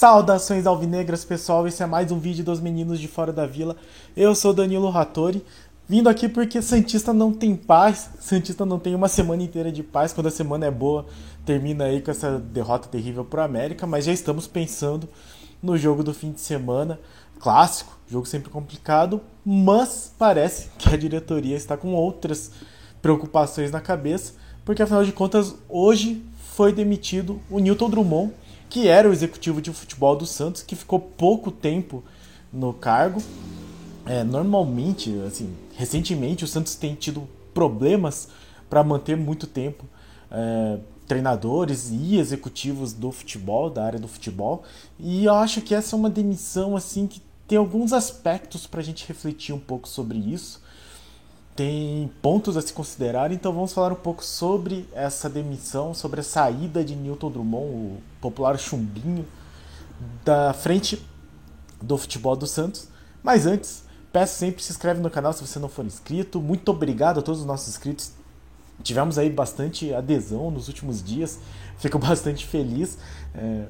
Saudações alvinegras, pessoal. Esse é mais um vídeo dos meninos de fora da vila. Eu sou Danilo Rattori, vindo aqui porque Santista não tem paz. Santista não tem uma semana inteira de paz. Quando a semana é boa, termina aí com essa derrota terrível para América. Mas já estamos pensando no jogo do fim de semana. Clássico, jogo sempre complicado, mas parece que a diretoria está com outras preocupações na cabeça, porque afinal de contas, hoje foi demitido o Newton Drummond que era o executivo de futebol do Santos, que ficou pouco tempo no cargo. É, normalmente, assim, recentemente o Santos tem tido problemas para manter muito tempo é, treinadores e executivos do futebol, da área do futebol. E eu acho que essa é uma demissão assim que tem alguns aspectos para a gente refletir um pouco sobre isso tem pontos a se considerar, então vamos falar um pouco sobre essa demissão, sobre a saída de Newton Drummond, o popular chumbinho, da frente do futebol do Santos. Mas antes, peço sempre se inscreve no canal se você não for inscrito. Muito obrigado a todos os nossos inscritos. Tivemos aí bastante adesão nos últimos dias, fico bastante feliz. É,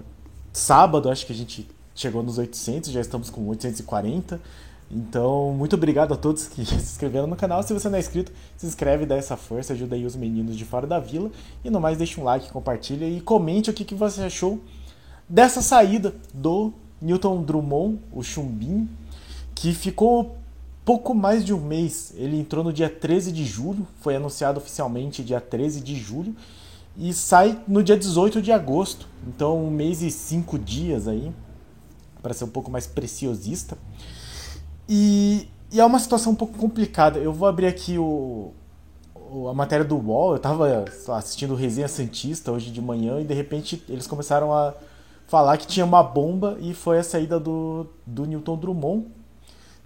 sábado acho que a gente chegou nos 800, já estamos com 840. Então, muito obrigado a todos que se inscreveram no canal. Se você não é inscrito, se inscreve, dá essa força, ajuda aí os meninos de fora da vila. E no mais, deixa um like, compartilha e comente o que, que você achou dessa saída do Newton Drummond, o Chumbim, que ficou pouco mais de um mês. Ele entrou no dia 13 de julho, foi anunciado oficialmente dia 13 de julho, e sai no dia 18 de agosto. Então, um mês e cinco dias aí, para ser um pouco mais preciosista. E, e é uma situação um pouco complicada. Eu vou abrir aqui o, a matéria do UOL. Eu estava assistindo Resenha Santista hoje de manhã e de repente eles começaram a falar que tinha uma bomba e foi a saída do, do Newton Drummond.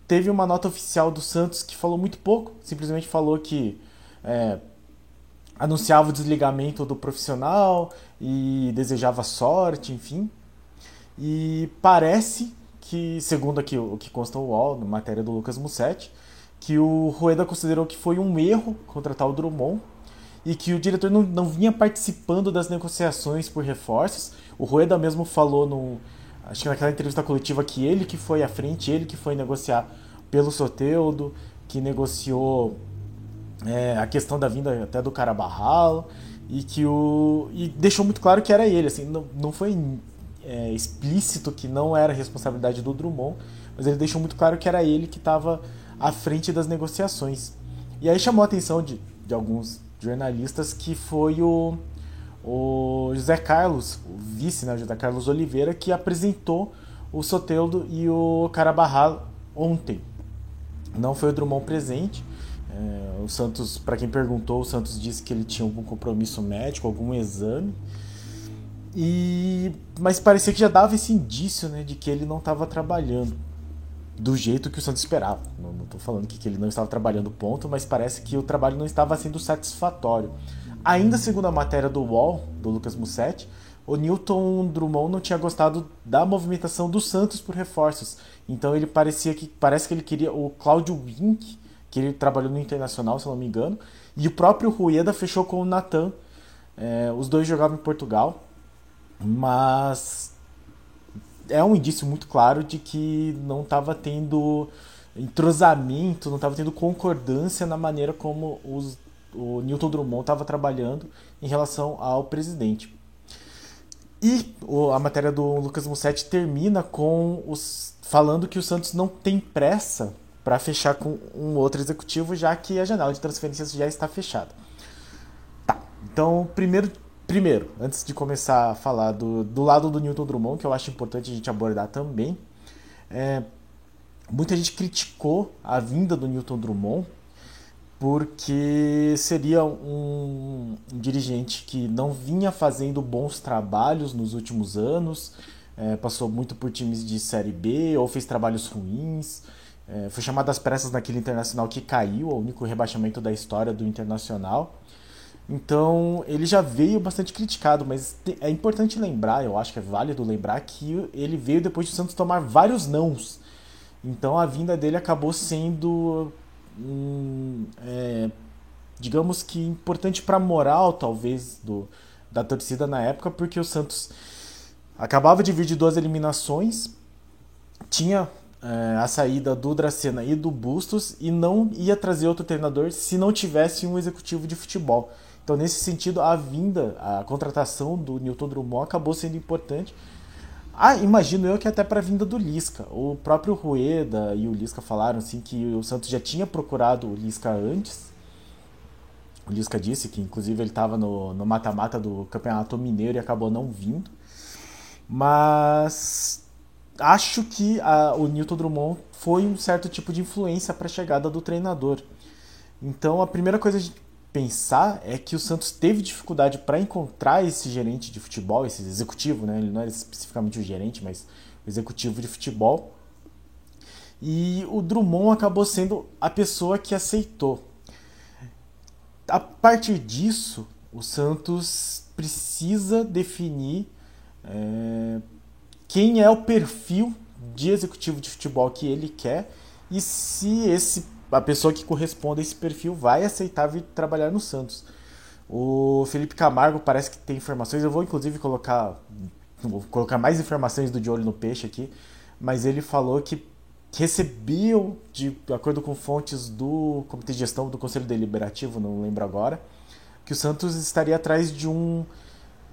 Teve uma nota oficial do Santos que falou muito pouco, simplesmente falou que é, anunciava o desligamento do profissional e desejava sorte, enfim. E parece que, segundo aqui o que consta o UOL, na matéria do Lucas Mussetti, que o Rueda considerou que foi um erro contratar o Drummond e que o diretor não, não vinha participando das negociações por reforços. O Rueda mesmo falou no, acho que naquela entrevista coletiva que ele que foi à frente, ele que foi negociar pelo Soteudo, que negociou é, a questão da vinda até do Carabarral e que o e deixou muito claro que era ele, assim, não, não foi é, explícito que não era responsabilidade do Drummond, mas ele deixou muito claro que era ele que estava à frente das negociações. E aí chamou a atenção de, de alguns jornalistas que foi o, o José Carlos, o vice, né, José Carlos Oliveira, que apresentou o Soteldo e o Carabarral ontem. Não foi o Drummond presente. É, o Santos, para quem perguntou, o Santos disse que ele tinha algum compromisso médico, algum exame. E mas parecia que já dava esse indício, né, de que ele não estava trabalhando do jeito que o Santos esperava. Não estou falando que, que ele não estava trabalhando ponto, mas parece que o trabalho não estava sendo satisfatório. Ainda segundo a matéria do UOL, do Lucas Mussetti, o Newton Drummond não tinha gostado da movimentação do Santos por reforços. Então ele parecia que parece que ele queria o Cláudio Wink, que ele trabalhou no Internacional, se não me engano, e o próprio Rueda fechou com o Natan. É, os dois jogavam em Portugal. Mas é um indício muito claro de que não estava tendo entrosamento, não estava tendo concordância na maneira como os, o Newton Drummond estava trabalhando em relação ao presidente. E a matéria do Lucas Mussetti termina com os falando que o Santos não tem pressa para fechar com um outro executivo, já que a janela de transferências já está fechada. Tá. Então, primeiro Primeiro, antes de começar a falar do, do lado do Newton Drummond, que eu acho importante a gente abordar também, é, muita gente criticou a vinda do Newton Drummond porque seria um, dirigente que não vinha fazendo bons trabalhos nos últimos anos, é, passou muito por times de Série B ou fez trabalhos ruins, é, foi chamado às pressas naquele Internacional que caiu, o único rebaixamento da história do Internacional. Então ele já veio bastante criticado, mas é importante lembrar, eu acho que é válido lembrar que ele veio depois de o Santos tomar vários nãos. Então a vinda dele acabou sendo, hum, é, digamos que importante para a moral talvez do, da torcida na época, porque o Santos acabava de vir de duas eliminações, tinha é, a saída do Dracena e do Bustos e não ia trazer outro treinador se não tivesse um executivo de futebol. Então, nesse sentido, a vinda, a contratação do Newton Drummond acabou sendo importante. Ah, imagino eu que até para a vinda do Lisca. O próprio Rueda e o Lisca falaram assim que o Santos já tinha procurado o Lisca antes. O Lisca disse que, inclusive, ele estava no mata-mata do Campeonato Mineiro e acabou não vindo. Mas acho que a, o Newton Drummond foi um certo tipo de influência para a chegada do treinador. Então, a primeira coisa pensar é que o Santos teve dificuldade para encontrar esse gerente de futebol, esse executivo, né? Ele não era especificamente o gerente, mas o executivo de futebol. E o Drummond acabou sendo a pessoa que aceitou. A partir disso, o Santos precisa definir é, quem é o perfil de executivo de futebol que ele quer e se esse a pessoa que corresponde a esse perfil vai aceitar vir trabalhar no Santos. O Felipe Camargo parece que tem informações, eu vou inclusive colocar vou colocar mais informações do De Olho no Peixe aqui, mas ele falou que recebeu, de acordo com fontes do Comitê de Gestão do Conselho Deliberativo, não lembro agora, que o Santos estaria atrás de um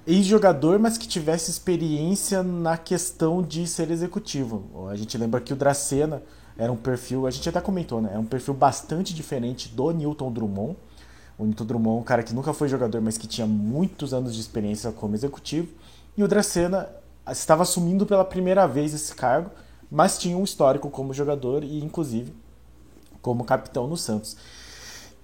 ex-jogador, mas que tivesse experiência na questão de ser executivo. A gente lembra que o Dracena era um perfil, a gente até comentou, né? É um perfil bastante diferente do Newton Drummond. O Newton Drummond, um cara que nunca foi jogador, mas que tinha muitos anos de experiência como executivo. E o Dracena estava assumindo pela primeira vez esse cargo, mas tinha um histórico como jogador e, inclusive, como capitão no Santos.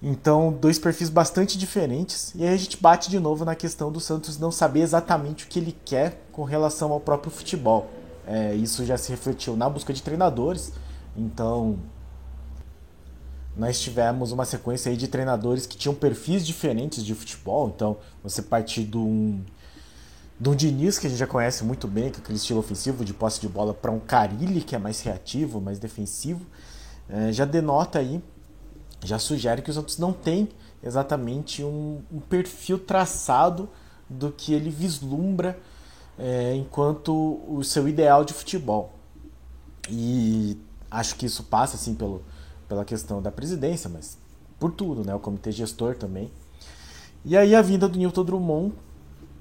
Então, dois perfis bastante diferentes. E aí a gente bate de novo na questão do Santos não saber exatamente o que ele quer com relação ao próprio futebol. É, isso já se refletiu na busca de treinadores. Então, nós tivemos uma sequência aí de treinadores que tinham perfis diferentes de futebol. Então, você partir de um, de um Diniz, que a gente já conhece muito bem, com aquele estilo ofensivo de posse de bola, para um Carilli, que é mais reativo, mais defensivo, é, já denota aí já sugere que o Santos não tem exatamente um, um perfil traçado do que ele vislumbra é, enquanto o seu ideal de futebol. E acho que isso passa assim pelo, pela questão da presidência, mas por tudo, né? O comitê gestor também. E aí a vinda do Newton Drummond,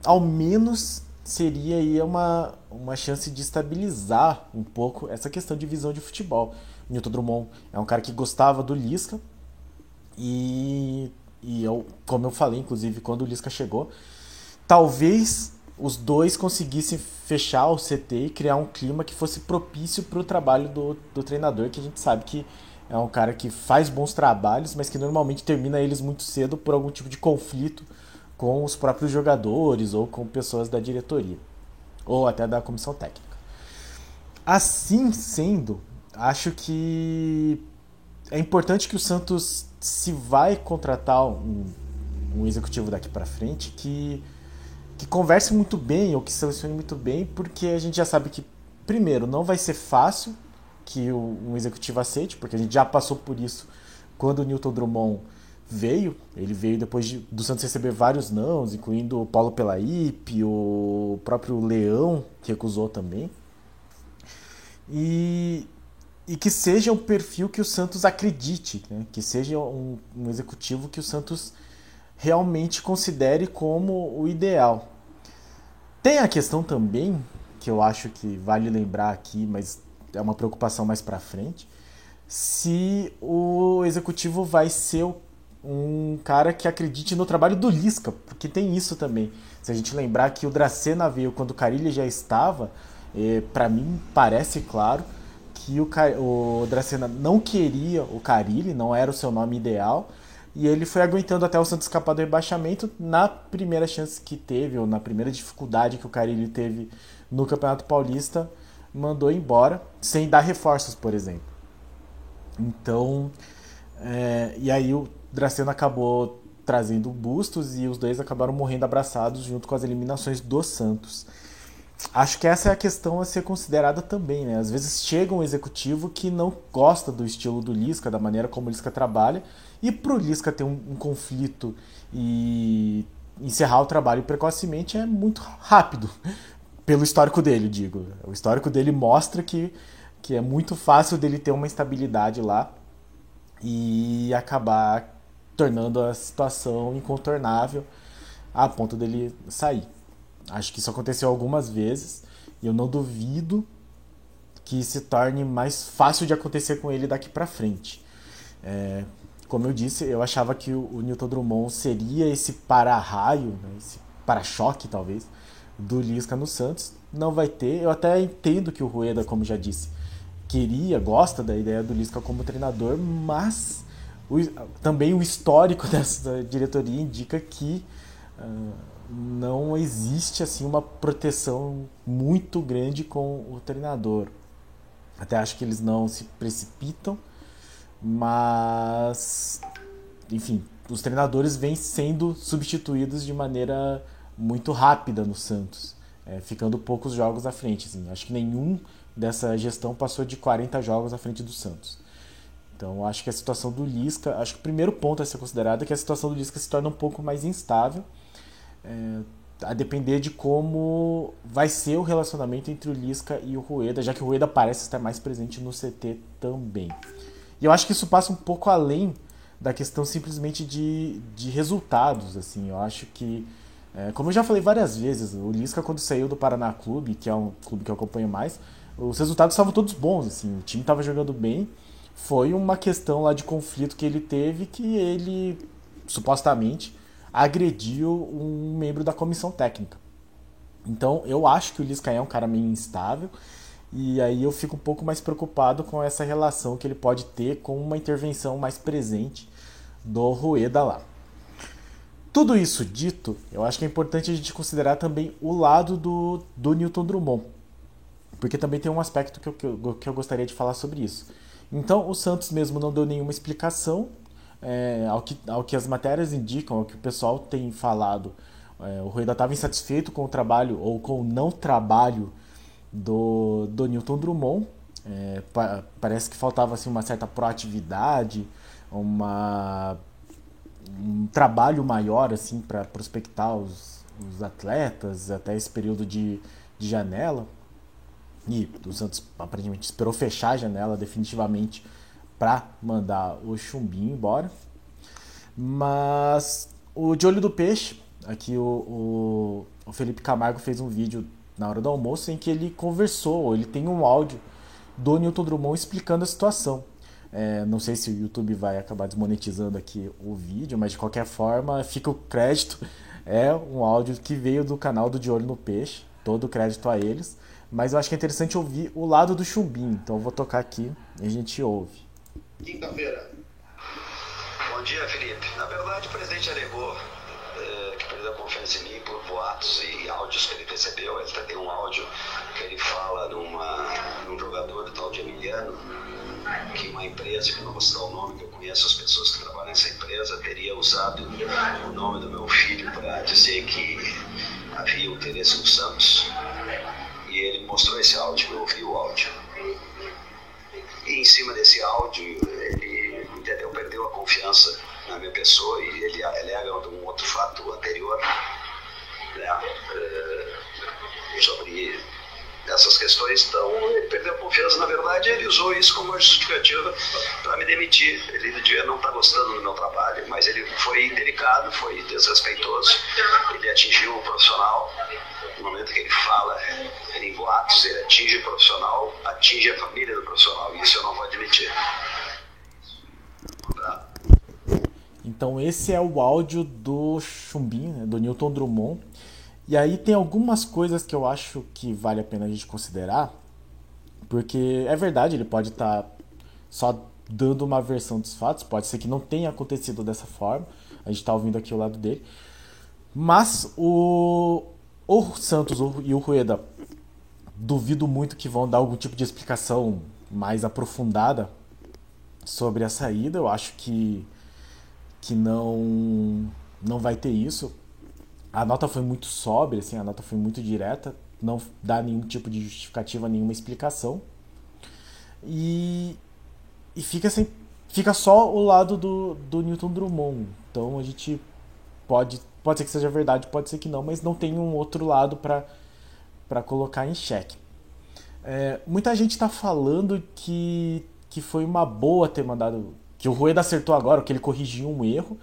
ao menos seria aí uma, uma chance de estabilizar um pouco essa questão de visão de futebol. Newton Drummond é um cara que gostava do Lisca, e, e eu, como eu falei, inclusive, quando o Lisca chegou, talvez os dois conseguissem fechar o CT e criar um clima que fosse propício para o trabalho do, do treinador, que a gente sabe que é um cara que faz bons trabalhos, mas que normalmente termina eles muito cedo por algum tipo de conflito com os próprios jogadores ou com pessoas da diretoria, ou até da comissão técnica. Assim sendo, acho que é importante que o Santos se vai contratar um, um executivo daqui para frente que, que converse muito bem ou que selecione muito bem, porque a gente já sabe que, primeiro, não vai ser fácil que um executivo aceite, porque a gente já passou por isso quando o Newton Drummond veio. Ele veio depois de, do Santos receber vários nãos, incluindo o Paulo Pelaípe, o próprio Leão, que recusou também. E, e que seja um perfil que o Santos acredite, né? que seja um, um, executivo que o Santos realmente considere como o ideal. Tem a questão também, que eu acho que vale lembrar aqui, mas é uma preocupação mais para frente, se o executivo vai ser um cara que acredite no trabalho do Lisca, porque tem isso também. Se a gente lembrar que o Dracena veio quando o Carilli já estava, eh, para mim parece claro que o, o Dracena não queria o Carilli, não era o seu nome ideal, e ele foi aguentando até o Santos escapar do rebaixamento na primeira chance que teve, ou na primeira dificuldade que o Carilli teve no Campeonato Paulista, mandou embora, sem dar reforços, por exemplo. Então, é, e aí o Dracena acabou trazendo bustos e os dois acabaram morrendo abraçados junto com as eliminações do Santos acho que essa é a questão a ser considerada também, né? Às vezes chega um executivo que não gosta do estilo do Lisca, da maneira como o Lisca trabalha, e pro Lisca ter um, um conflito e encerrar o trabalho precocemente é muito rápido, pelo histórico dele, digo. O histórico dele mostra que, que é muito fácil dele ter uma estabilidade lá e acabar tornando a situação incontornável a ponto dele sair. Acho que isso aconteceu algumas vezes e eu não duvido que se torne mais fácil de acontecer com ele daqui para frente. É, como eu disse, eu achava que o, o Newton Drummond seria esse para-raio, né, esse para-choque talvez, do Lisca no Santos. Não vai ter. Eu até entendo que o Rueda, como já disse, queria, gosta da ideia do Lisca como treinador, mas o, também o histórico dessa diretoria indica que uh, não existe assim uma proteção muito grande com o treinador. Até acho que eles não se precipitam, mas enfim, os treinadores vêm sendo substituídos de maneira muito rápida no Santos, é, ficando poucos jogos à frente. Assim. Acho que nenhum dessa gestão passou de 40 jogos à frente do Santos. Então acho que a situação do Lisca, acho que o primeiro ponto a ser considerado é que a situação do Lisca se torna um pouco mais instável, é, a depender de como vai ser o relacionamento entre o Lisca e o Rueda, já que o Rueda parece estar mais presente no CT também. E eu acho que isso passa um pouco além da questão simplesmente de, de resultados, assim, eu acho que é, como eu já falei várias vezes, o Lisca quando saiu do Paraná Clube, que é um clube que eu acompanho mais, os resultados estavam todos bons, assim, o time estava jogando bem. Foi uma questão lá de conflito que ele teve que ele supostamente agrediu um membro da comissão técnica. Então eu acho que o Lisca é um cara meio instável e aí eu fico um pouco mais preocupado com essa relação que ele pode ter com uma intervenção mais presente do Rueda lá. Tudo isso dito, eu acho que é importante a gente considerar também o lado do, do Newton Drummond, porque também tem um aspecto que eu, que eu, que eu gostaria de falar sobre isso. Então, o Santos mesmo não deu nenhuma explicação, é, ao, que, ao que as matérias indicam, ao que o pessoal tem falado. É, o Rueda estava insatisfeito com o trabalho ou com o não trabalho do, do Newton Drummond. É, pa, parece que faltava assim, uma certa proatividade, uma um trabalho maior assim para prospectar os, os, atletas até esse período de, de janela. E o Santos aparentemente esperou fechar a janela definitivamente para mandar o Chumbinho embora. Mas o de olho do peixe, aqui o, o, o Felipe Camargo fez um vídeo na hora do almoço em que ele conversou, ele tem um áudio do Newton Drummond explicando a situação. É, não sei se o YouTube vai acabar desmonetizando aqui o vídeo, mas de qualquer forma, fica o crédito. É um áudio que veio do canal do De Olho no Peixe, todo o crédito a eles. Mas eu acho que é interessante ouvir o lado do chumbinho, então eu vou tocar aqui e a gente ouve. Quinta-feira. Bom dia, Felipe. Na verdade, o presidente alegou é, que perdeu a confiança em mim por boatos e áudios que ele recebeu. Ele tem um áudio que ele fala numa, num jogador tal de Emiliano que uma empresa, que não vou citar o nome, que eu conheço as pessoas que trabalham nessa empresa, teria usado o nome do meu filho para dizer que havia interesse no Santos. E ele mostrou esse áudio, eu ouvi o áudio. Em cima desse áudio, ele entendeu, perdeu a confiança na minha pessoa e ele alega um outro fato anterior né, eh, sobre essas questões. Então, ele perdeu a confiança. Na verdade, ele usou isso como justificativa para me demitir. Ele devia não estar tá gostando do meu trabalho, mas ele foi delicado, foi desrespeitoso. Ele atingiu o profissional. Momento que ele fala em boatos, ele atinge o profissional, atinge a família do profissional. Isso eu não vou admitir. Então esse é o áudio do Chumbinho, né, do Newton Drummond. E aí tem algumas coisas que eu acho que vale a pena a gente considerar, porque é verdade, ele pode estar tá só dando uma versão dos fatos, pode ser que não tenha acontecido dessa forma, a gente está ouvindo aqui o lado dele, mas o, o Santos e o Rueda duvido muito que vão dar algum tipo de explicação mais aprofundada sobre a saída, eu acho que, que não, não vai ter isso, a nota foi muito sóbria, assim, a nota foi muito direta, não dá nenhum tipo de justificativa, nenhuma explicação. E, e fica, sem, fica só o lado do, do Newton Drummond. Então a gente pode, pode ser que seja verdade, pode ser que não, mas não tem um outro lado para colocar em xeque. É, muita gente está falando que, que foi uma boa ter mandado. Que o Rueda acertou agora, que ele corrigiu um erro.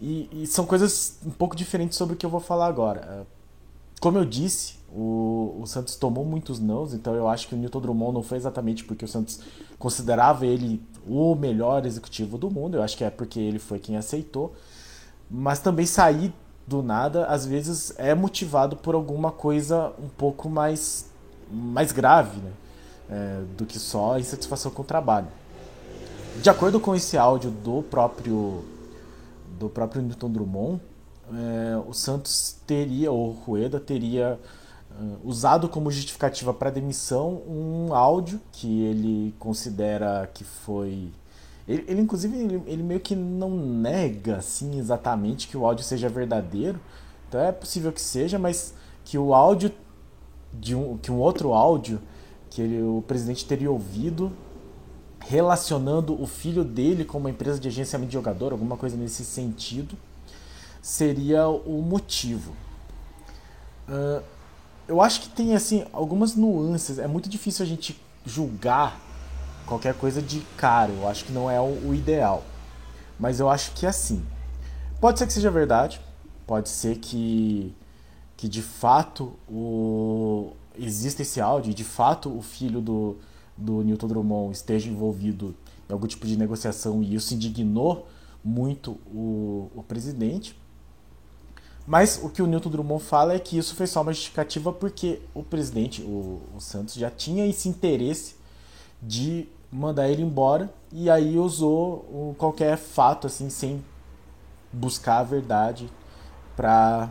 E, e, são coisas um pouco diferentes sobre o que eu vou falar agora. É, como eu disse, o, o Santos tomou muitos nãos, então eu acho que o Newton Drummond não foi exatamente porque o Santos considerava ele o melhor executivo do mundo, eu acho que é porque ele foi quem aceitou. Mas também sair do nada, às vezes, é motivado por alguma coisa um pouco mais, mais grave né? É, do que só insatisfação com o trabalho. De acordo com esse áudio do próprio do próprio Newton Drummond, é, o Santos teria, ou Rueda teria uh, usado como justificativa para demissão um áudio que ele considera que foi. Ele, ele inclusive, ele, ele, meio que não nega assim exatamente que o áudio seja verdadeiro. Então é possível que seja, mas que o áudio de um, que um outro áudio que ele, o presidente teria ouvido relacionando o filho dele com uma empresa de agenciamento de jogador, alguma coisa nesse sentido, seria o motivo. Uh, eu acho que tem assim algumas nuances. É muito difícil a gente julgar qualquer coisa de cara. Eu acho que não é o, o ideal. Mas eu acho que é assim. Pode ser que seja verdade. Pode ser que, que de fato o, exista esse áudio e de fato o filho do, do Newton Drummond esteja envolvido em algum tipo de negociação e isso indignou muito o, o presidente. Mas o que o Newton Drummond fala é que isso foi só uma justificativa porque o presidente, o, o Santos, já tinha esse interesse de mandar ele embora e aí usou qualquer fato assim sem buscar a verdade para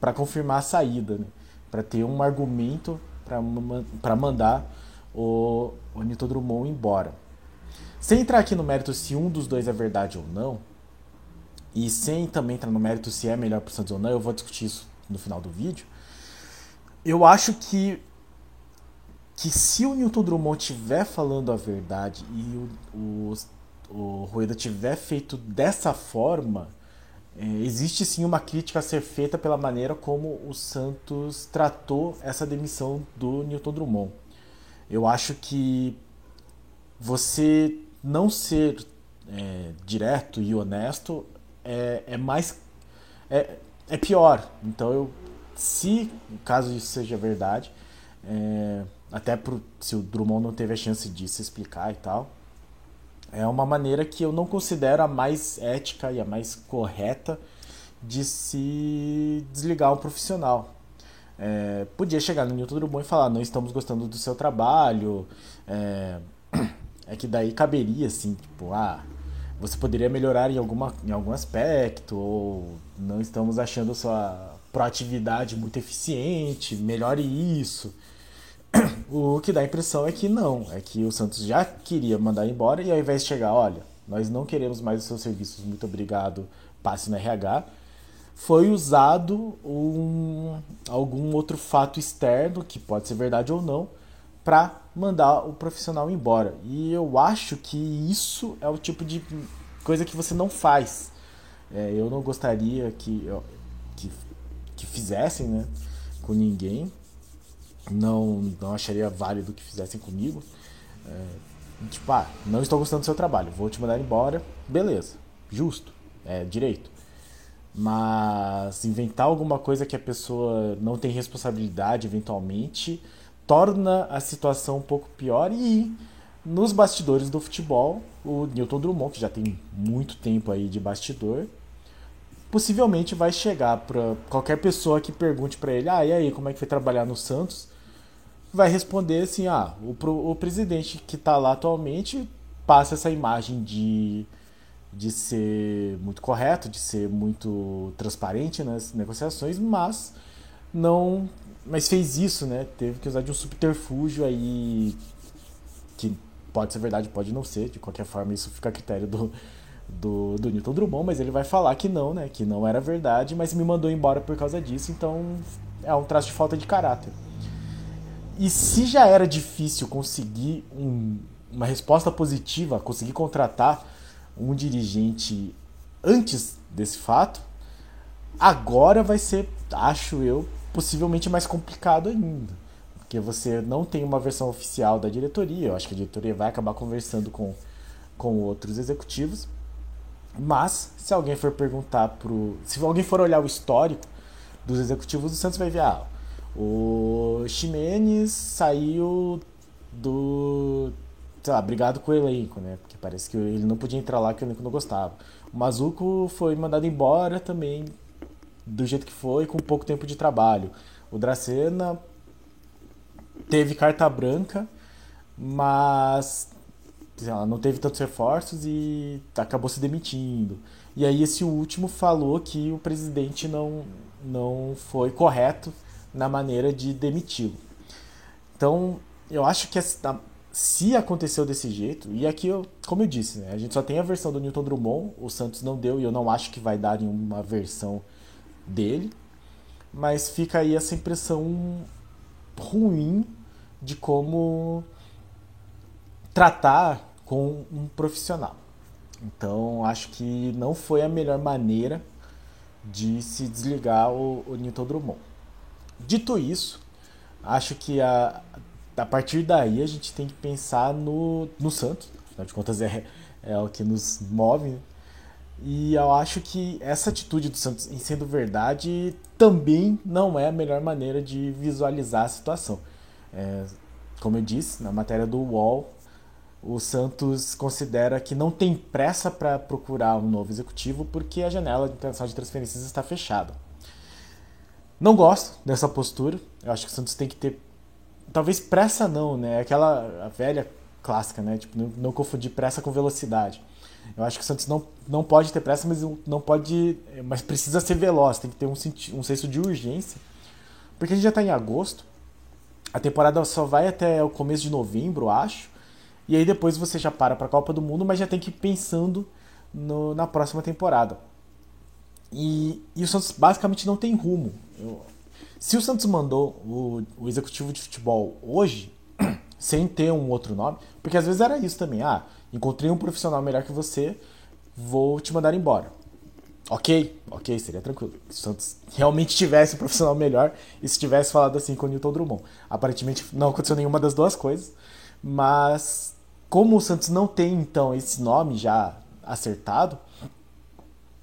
para confirmar a saída, né? para ter um argumento para mandar o, o Newton Drummond embora. Sem entrar aqui no mérito se um dos dois é verdade ou não, e sem também entrar no mérito se é melhor para o Santos ou não, eu vou discutir isso no final do vídeo. Eu acho que que se o Newton Drummond estiver falando a verdade e o, o, o Rueda tiver feito dessa forma, é, existe sim uma crítica a ser feita pela maneira como o Santos tratou essa demissão do Newton Drummond. Eu acho que você não ser é, direto e honesto é, é mais. É, é pior. Então, eu, se caso isso seja verdade, é, até pro, se o Drummond não teve a chance de se explicar e tal, é uma maneira que eu não considero a mais ética e a mais correta de se desligar um profissional. É, podia chegar no Newton Drummond e falar: não estamos gostando do seu trabalho. É, é que daí caberia assim, tipo, ah, você poderia melhorar em, alguma, em algum aspecto, ou não estamos achando sua proatividade muito eficiente, melhore isso. O que dá a impressão é que não, é que o Santos já queria mandar embora e ao invés de chegar, olha, nós não queremos mais os seus serviços, muito obrigado, passe no RH, foi usado um, algum outro fato externo, que pode ser verdade ou não, para mandar o profissional embora. E eu acho que isso é o tipo de coisa que você não faz. É, eu não gostaria que, que, que fizessem né, com ninguém. Não, não acharia válido que fizessem comigo. É, tipo, ah, não estou gostando do seu trabalho, vou te mandar embora. Beleza, justo, é direito. Mas inventar alguma coisa que a pessoa não tem responsabilidade eventualmente torna a situação um pouco pior e nos bastidores do futebol, o Newton Drummond, que já tem muito tempo aí de bastidor, possivelmente vai chegar para qualquer pessoa que pergunte para ele: "Ah, e aí, como é que foi trabalhar no Santos?" Vai responder assim: "Ah, o, o presidente que está lá atualmente passa essa imagem de de ser muito correto, de ser muito transparente nas negociações, mas não mas fez isso, né? Teve que usar de um subterfúgio aí que pode ser verdade, pode não ser. De qualquer forma, isso fica a critério do, do, do Newton Drummond, mas ele vai falar que não, né? Que não era verdade, mas me mandou embora por causa disso, então é um traço de falta de caráter. E se já era difícil conseguir um, uma resposta positiva, conseguir contratar um dirigente antes desse fato, Agora vai ser, acho eu, possivelmente mais complicado ainda. Porque você não tem uma versão oficial da diretoria. Eu acho que a diretoria vai acabar conversando com, com outros executivos. Mas, se alguém for perguntar pro. Se alguém for olhar o histórico dos executivos do Santos, vai ver, ah, o Ximenes saiu do. sei lá, brigado com o elenco, né? Porque parece que ele não podia entrar lá que o elenco não gostava. O Mazuco foi mandado embora também do jeito que foi, com pouco tempo de trabalho. O Dracena teve carta branca, mas ela não teve tantos reforços e acabou se demitindo. E aí esse último falou que o presidente não, não foi correto na maneira de demiti-lo. Então, eu acho que se aconteceu desse jeito, e aqui, eu, como eu disse, né, a gente só tem a versão do Newton Drummond, o Santos não deu e eu não acho que vai dar nenhuma versão dele, mas fica aí essa impressão ruim de como tratar com um profissional. Então, acho que não foi a melhor maneira de se desligar o, o Newton Drummond. Dito isso, acho que a, a partir daí a gente tem que pensar no, no Santos, afinal de contas é, é o que nos move. Né? E eu acho que essa atitude do Santos, em sendo verdade, também não é a melhor maneira de visualizar a situação. É, como eu disse, na matéria do UOL, o Santos considera que não tem pressa para procurar um novo executivo porque a janela de internacional de transferências está fechada. Não gosto dessa postura. Eu acho que o Santos tem que ter. Talvez pressa não, né? Aquela velha clássica, né? Tipo, não, não confundir pressa com velocidade. Eu acho que o Santos não, não pode ter pressa, mas não pode. Mas precisa ser veloz, tem que ter um, um senso de urgência. Porque a gente já está em agosto. A temporada só vai até o começo de novembro, acho. E aí depois você já para para a Copa do Mundo, mas já tem que ir pensando no, na próxima temporada. E, e, o Santos basicamente não tem rumo. Eu, se o Santos mandou o, o, executivo de futebol hoje, sem ter um outro nome, porque às vezes era isso também. Ah, encontrei um profissional melhor que você, vou te mandar embora. Ok, ok, seria tranquilo. Se o Santos realmente tivesse um profissional melhor e se tivesse falado assim com o Newton Drummond. Aparentemente não aconteceu nenhuma das duas coisas, mas como o Santos não tem então esse nome já acertado,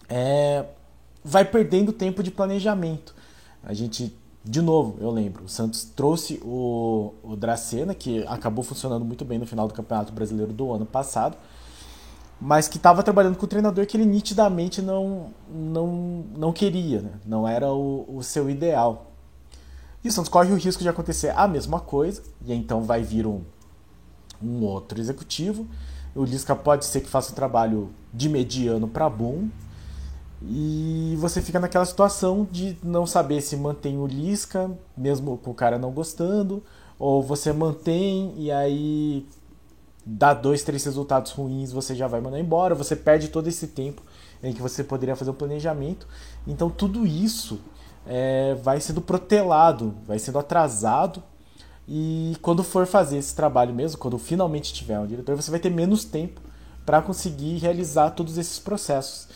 é, vai perdendo tempo de planejamento. A gente, de novo, eu lembro, o Santos trouxe o, o Dracena, que acabou funcionando muito bem no final do Campeonato Brasileiro do ano passado, mas que estava trabalhando com um treinador que ele nitidamente não, não, não queria, né? não era o, o seu ideal. E o Santos corre o risco de acontecer a mesma coisa, e então vai vir um, um outro executivo. O Lisca pode ser que faça um trabalho de mediano para bom. E você fica naquela situação de não saber se mantém o Lisca, mesmo com o cara não gostando, ou você mantém e aí dá dois, três resultados ruins, você já vai mandar embora, você perde todo esse tempo em que você poderia fazer um planejamento. Então tudo isso é, vai sendo protelado, vai sendo atrasado e quando for fazer esse trabalho mesmo, quando finalmente tiver um diretor, você vai ter menos tempo para conseguir realizar todos esses processos.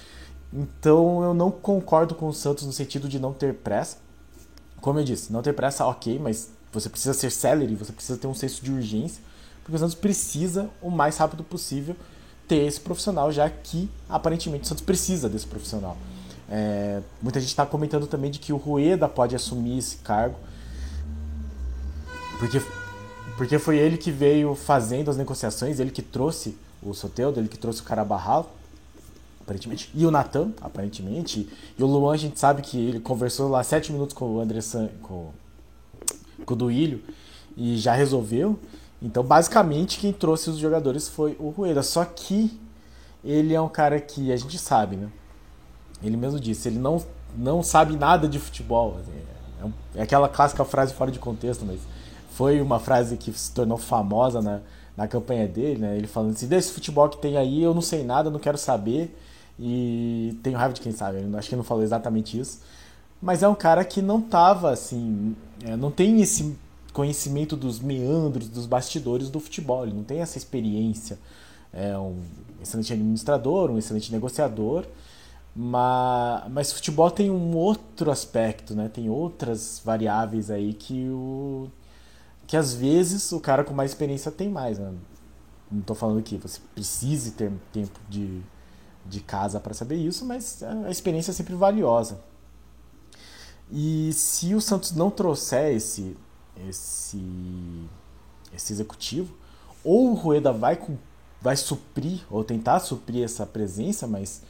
Então eu não concordo com o Santos no sentido de não ter pressa. Como eu disse, não ter pressa, ok, mas você precisa ser celery, você precisa ter um senso de urgência, porque o Santos precisa, o mais rápido possível, ter esse profissional, já que aparentemente o Santos precisa desse profissional. É, muita gente está comentando também de que o Rueda pode assumir esse cargo. Porque, porque foi ele que veio fazendo as negociações, ele que trouxe o Soteldo, ele que trouxe o Carabarral, aparentemente, e o Natan, aparentemente, e o Luan a gente sabe que ele conversou lá sete minutos com o André San, com, com o Duílio e já resolveu. Então, basicamente, quem trouxe os jogadores foi o Rueda. Só que ele é um cara que a gente sabe, né? Ele mesmo disse, ele não, não sabe nada de futebol. Assim, é, é aquela clássica frase fora de contexto, mas foi uma frase que se tornou famosa na, na campanha dele, né? Ele falando assim, desse futebol que tem aí, eu não sei nada, não quero saber e tenho raiva de quem sabe. Acho que não falou exatamente isso. Mas é um cara que não tava assim, é, não tem esse conhecimento dos meandros, dos bastidores do futebol, ele não tem essa experiência. É um excelente administrador, um excelente negociador, Mas, mas futebol tem um outro aspecto, né? Tem outras variáveis aí que o que às vezes o cara com mais experiência tem mais, né? Não estou falando que você precise ter tempo de, de casa para saber isso, mas a experiência é sempre valiosa. E se o Santos não trouxer esse esse esse executivo, ou o Rueda vai vai suprir ou tentar suprir essa presença, mas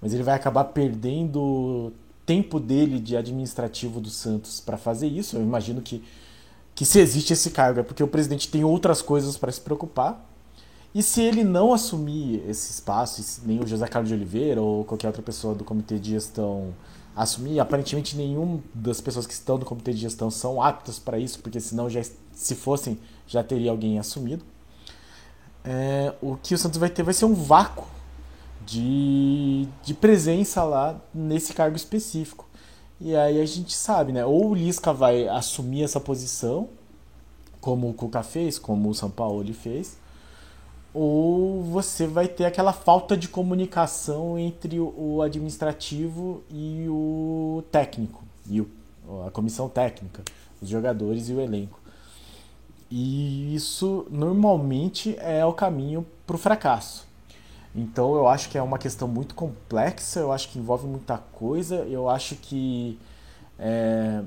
mas ele vai acabar perdendo tempo dele de administrativo do Santos para fazer isso. Eu imagino que que se existe esse cargo é porque o presidente tem outras coisas para se preocupar. E se ele não assumir esse espaço, nem o José Carlos de Oliveira ou qualquer outra pessoa do comitê de gestão assumir, aparentemente nenhuma das pessoas que estão no comitê de gestão são aptas para isso, porque senão já se fossem já teria alguém assumido. É, o que o Santos vai ter vai ser um vácuo de, de presença lá nesse cargo específico. E aí a gente sabe, né? Ou o Lisca vai assumir essa posição, como o Cuca fez, como o São Paulo fez, ou você vai ter aquela falta de comunicação entre o administrativo e o técnico, e a comissão técnica, os jogadores e o elenco. E isso normalmente é o caminho para o fracasso. Então eu acho que é uma questão muito complexa, eu acho que envolve muita coisa, eu acho que é,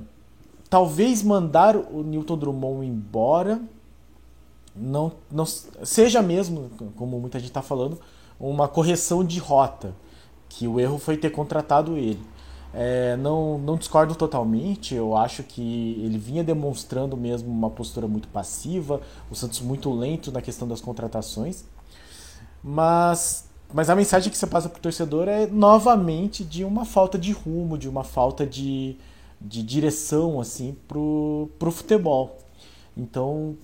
talvez mandar o Newton Drummond embora não, não seja mesmo, como muita gente está falando, uma correção de rota, que o erro foi ter contratado ele. É, não, não discordo totalmente, eu acho que ele vinha demonstrando mesmo uma postura muito passiva, o Santos muito lento na questão das contratações. Mas, mas a mensagem que você passa para o torcedor é novamente de uma falta de rumo, de uma falta de, de direção assim pro, pro futebol. Então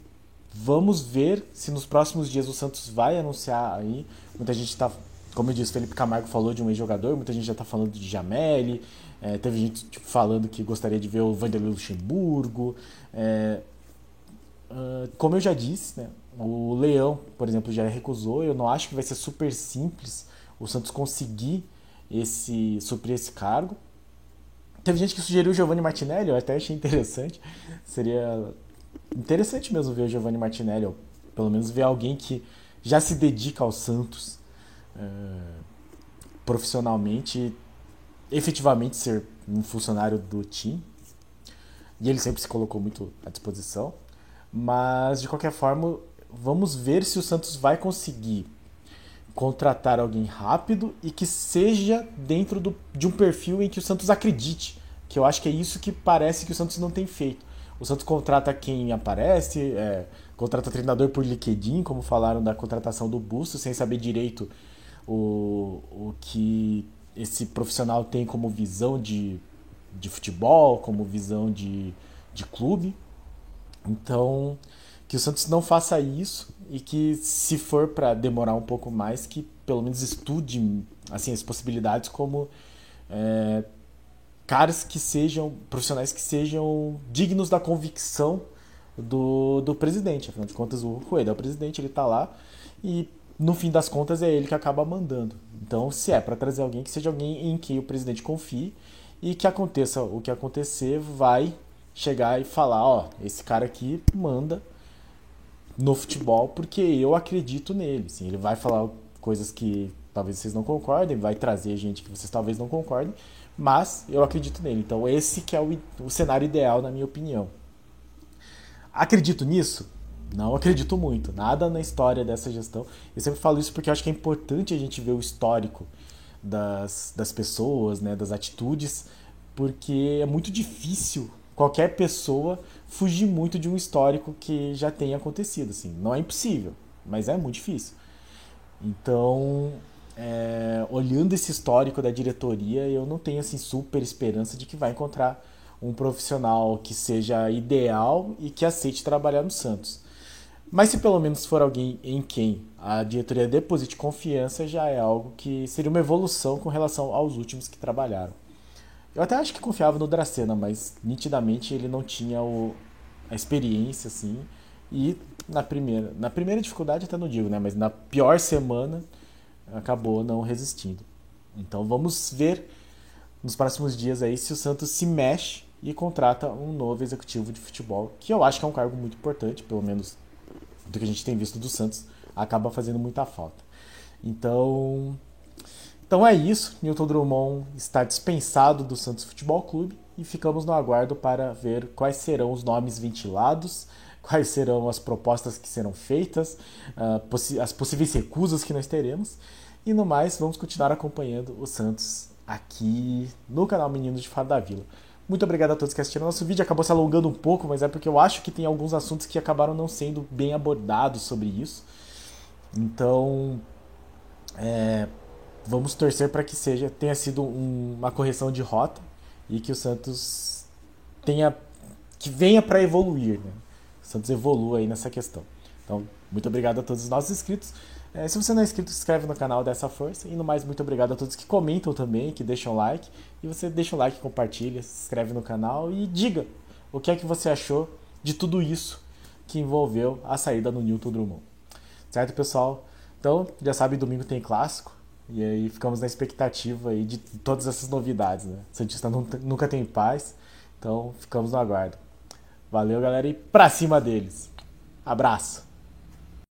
vamos ver se nos próximos dias o Santos vai anunciar aí. Muita gente está, como eu disse, Felipe Camargo falou de um ex-jogador, muita gente já está falando de Jameli, é, teve gente tipo, falando que gostaria de ver o Vanderlei Luxemburgo. É, uh, como eu já disse, né, o Leão, por exemplo, já recusou. Eu não acho que vai ser super simples o Santos conseguir esse suprir esse cargo. Teve gente que sugeriu o Giovanni Martinelli, eu até achei interessante. Seria interessante mesmo ver o Giovanni Martinelli, ou pelo menos ver alguém que já se dedica ao Santos é, profissionalmente, efetivamente ser um funcionário do time. E ele sempre se colocou muito à disposição. Mas, de qualquer forma, vamos ver se o Santos vai conseguir contratar alguém rápido e que seja dentro do, de um perfil em que o Santos acredite. Que eu acho que é isso que parece que o Santos não tem feito. O Santos contrata quem aparece, é, contrata treinador por LinkedIn, como falaram da contratação do Busto, sem saber direito o, o que esse profissional tem como visão de, de futebol, como visão de, de clube. Então, que o Santos não faça isso e que se for para demorar um pouco mais que pelo menos estude assim as possibilidades como é, caras que sejam profissionais que sejam dignos da convicção do, do presidente afinal de contas o Rueda é o presidente ele está lá e no fim das contas é ele que acaba mandando então se é para trazer alguém que seja alguém em quem o presidente confie e que aconteça o que acontecer vai chegar e falar ó esse cara aqui manda no futebol porque eu acredito nele. Assim, ele vai falar coisas que talvez vocês não concordem, vai trazer gente que vocês talvez não concordem, mas eu acredito nele. Então esse que é o, o cenário ideal na minha opinião. Acredito nisso? Não acredito muito. Nada na história dessa gestão. Eu sempre falo isso porque eu acho que é importante a gente ver o histórico das, das pessoas, né, das atitudes, porque é muito difícil qualquer pessoa fugir muito de um histórico que já tenha acontecido. Assim. Não é impossível, mas é muito difícil. Então, é, olhando esse histórico da diretoria, eu não tenho assim super esperança de que vai encontrar um profissional que seja ideal e que aceite trabalhar no Santos. Mas se pelo menos for alguém em quem a diretoria deposite confiança, já é algo que seria uma evolução com relação aos últimos que trabalharam. Eu até acho que confiava no Dracena, mas nitidamente ele não tinha o, a experiência, assim. E na primeira, na primeira dificuldade até não digo, né? Mas na pior semana acabou não resistindo. Então vamos ver nos próximos dias aí se o Santos se mexe e contrata um novo executivo de futebol, que eu acho que é um cargo muito importante, pelo menos do que a gente tem visto do Santos, acaba fazendo muita falta. Então, então é isso. Newton Drummond está dispensado do Santos Futebol Clube e ficamos no aguardo para ver quais serão os nomes ventilados, quais serão as propostas que serão feitas, uh, as possíveis recusas que nós teremos. E no mais, vamos continuar acompanhando o Santos aqui no canal Meninos de Fado da Vila. Muito obrigado a todos que assistiram. Nosso vídeo acabou se alongando um pouco, mas é porque eu acho que tem alguns assuntos que acabaram não sendo bem abordados sobre isso. Então, é, vamos torcer para que seja tenha sido um, uma correção de rota e que o Santos tenha que venha para evoluir, né? Santos evolua aí nessa questão. Então, muito obrigado a todos os nossos inscritos. É, se você não é inscrito, se inscreve no canal dessa força. E no mais, muito obrigado a todos que comentam também, que deixam like. E você deixa o like, compartilha, se inscreve no canal e diga o que é que você achou de tudo isso que envolveu a saída do Newton Drummond. Certo, pessoal? Então, já sabe, domingo tem clássico. E aí ficamos na expectativa aí de todas essas novidades, né? O Santista nunca tem paz. Então, ficamos no aguardo. Valeu, galera, e pra cima deles. Abraço!